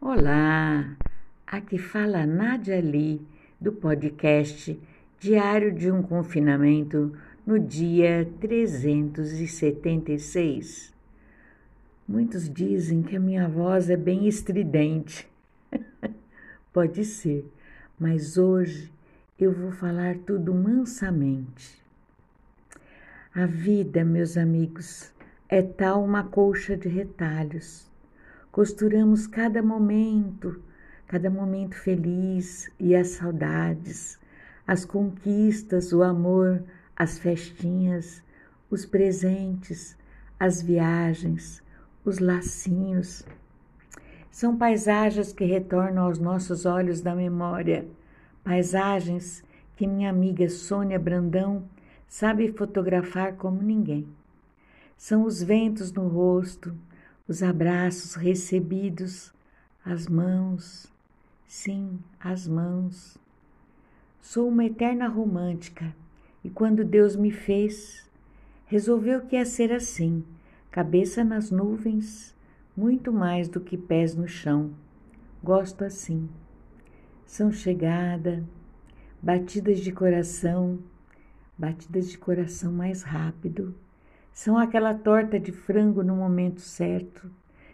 Olá, aqui fala Nádia Lee do podcast Diário de um Confinamento no dia 376. Muitos dizem que a minha voz é bem estridente. Pode ser, mas hoje eu vou falar tudo mansamente. A vida, meus amigos, é tal uma colcha de retalhos Costuramos cada momento, cada momento feliz e as saudades, as conquistas, o amor, as festinhas, os presentes, as viagens, os lacinhos. São paisagens que retornam aos nossos olhos da memória, paisagens que minha amiga Sônia Brandão sabe fotografar como ninguém. São os ventos no rosto, os abraços recebidos, as mãos, sim, as mãos. Sou uma eterna romântica e quando Deus me fez, resolveu que ia ser assim, cabeça nas nuvens, muito mais do que pés no chão. Gosto assim. São chegada, batidas de coração, batidas de coração mais rápido são aquela torta de frango no momento certo,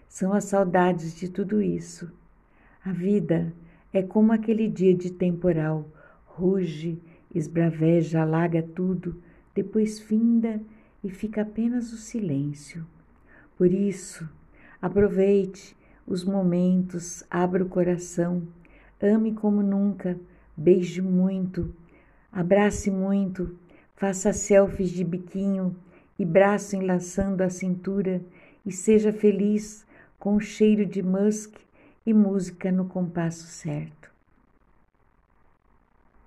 são as saudades de tudo isso. A vida é como aquele dia de temporal, ruge, esbraveja, alaga tudo, depois finda e fica apenas o silêncio. Por isso, aproveite os momentos, abra o coração, ame como nunca, beije muito, abrace muito, faça selfies de biquinho e braço enlaçando a cintura, e seja feliz com o cheiro de musk e música no compasso certo.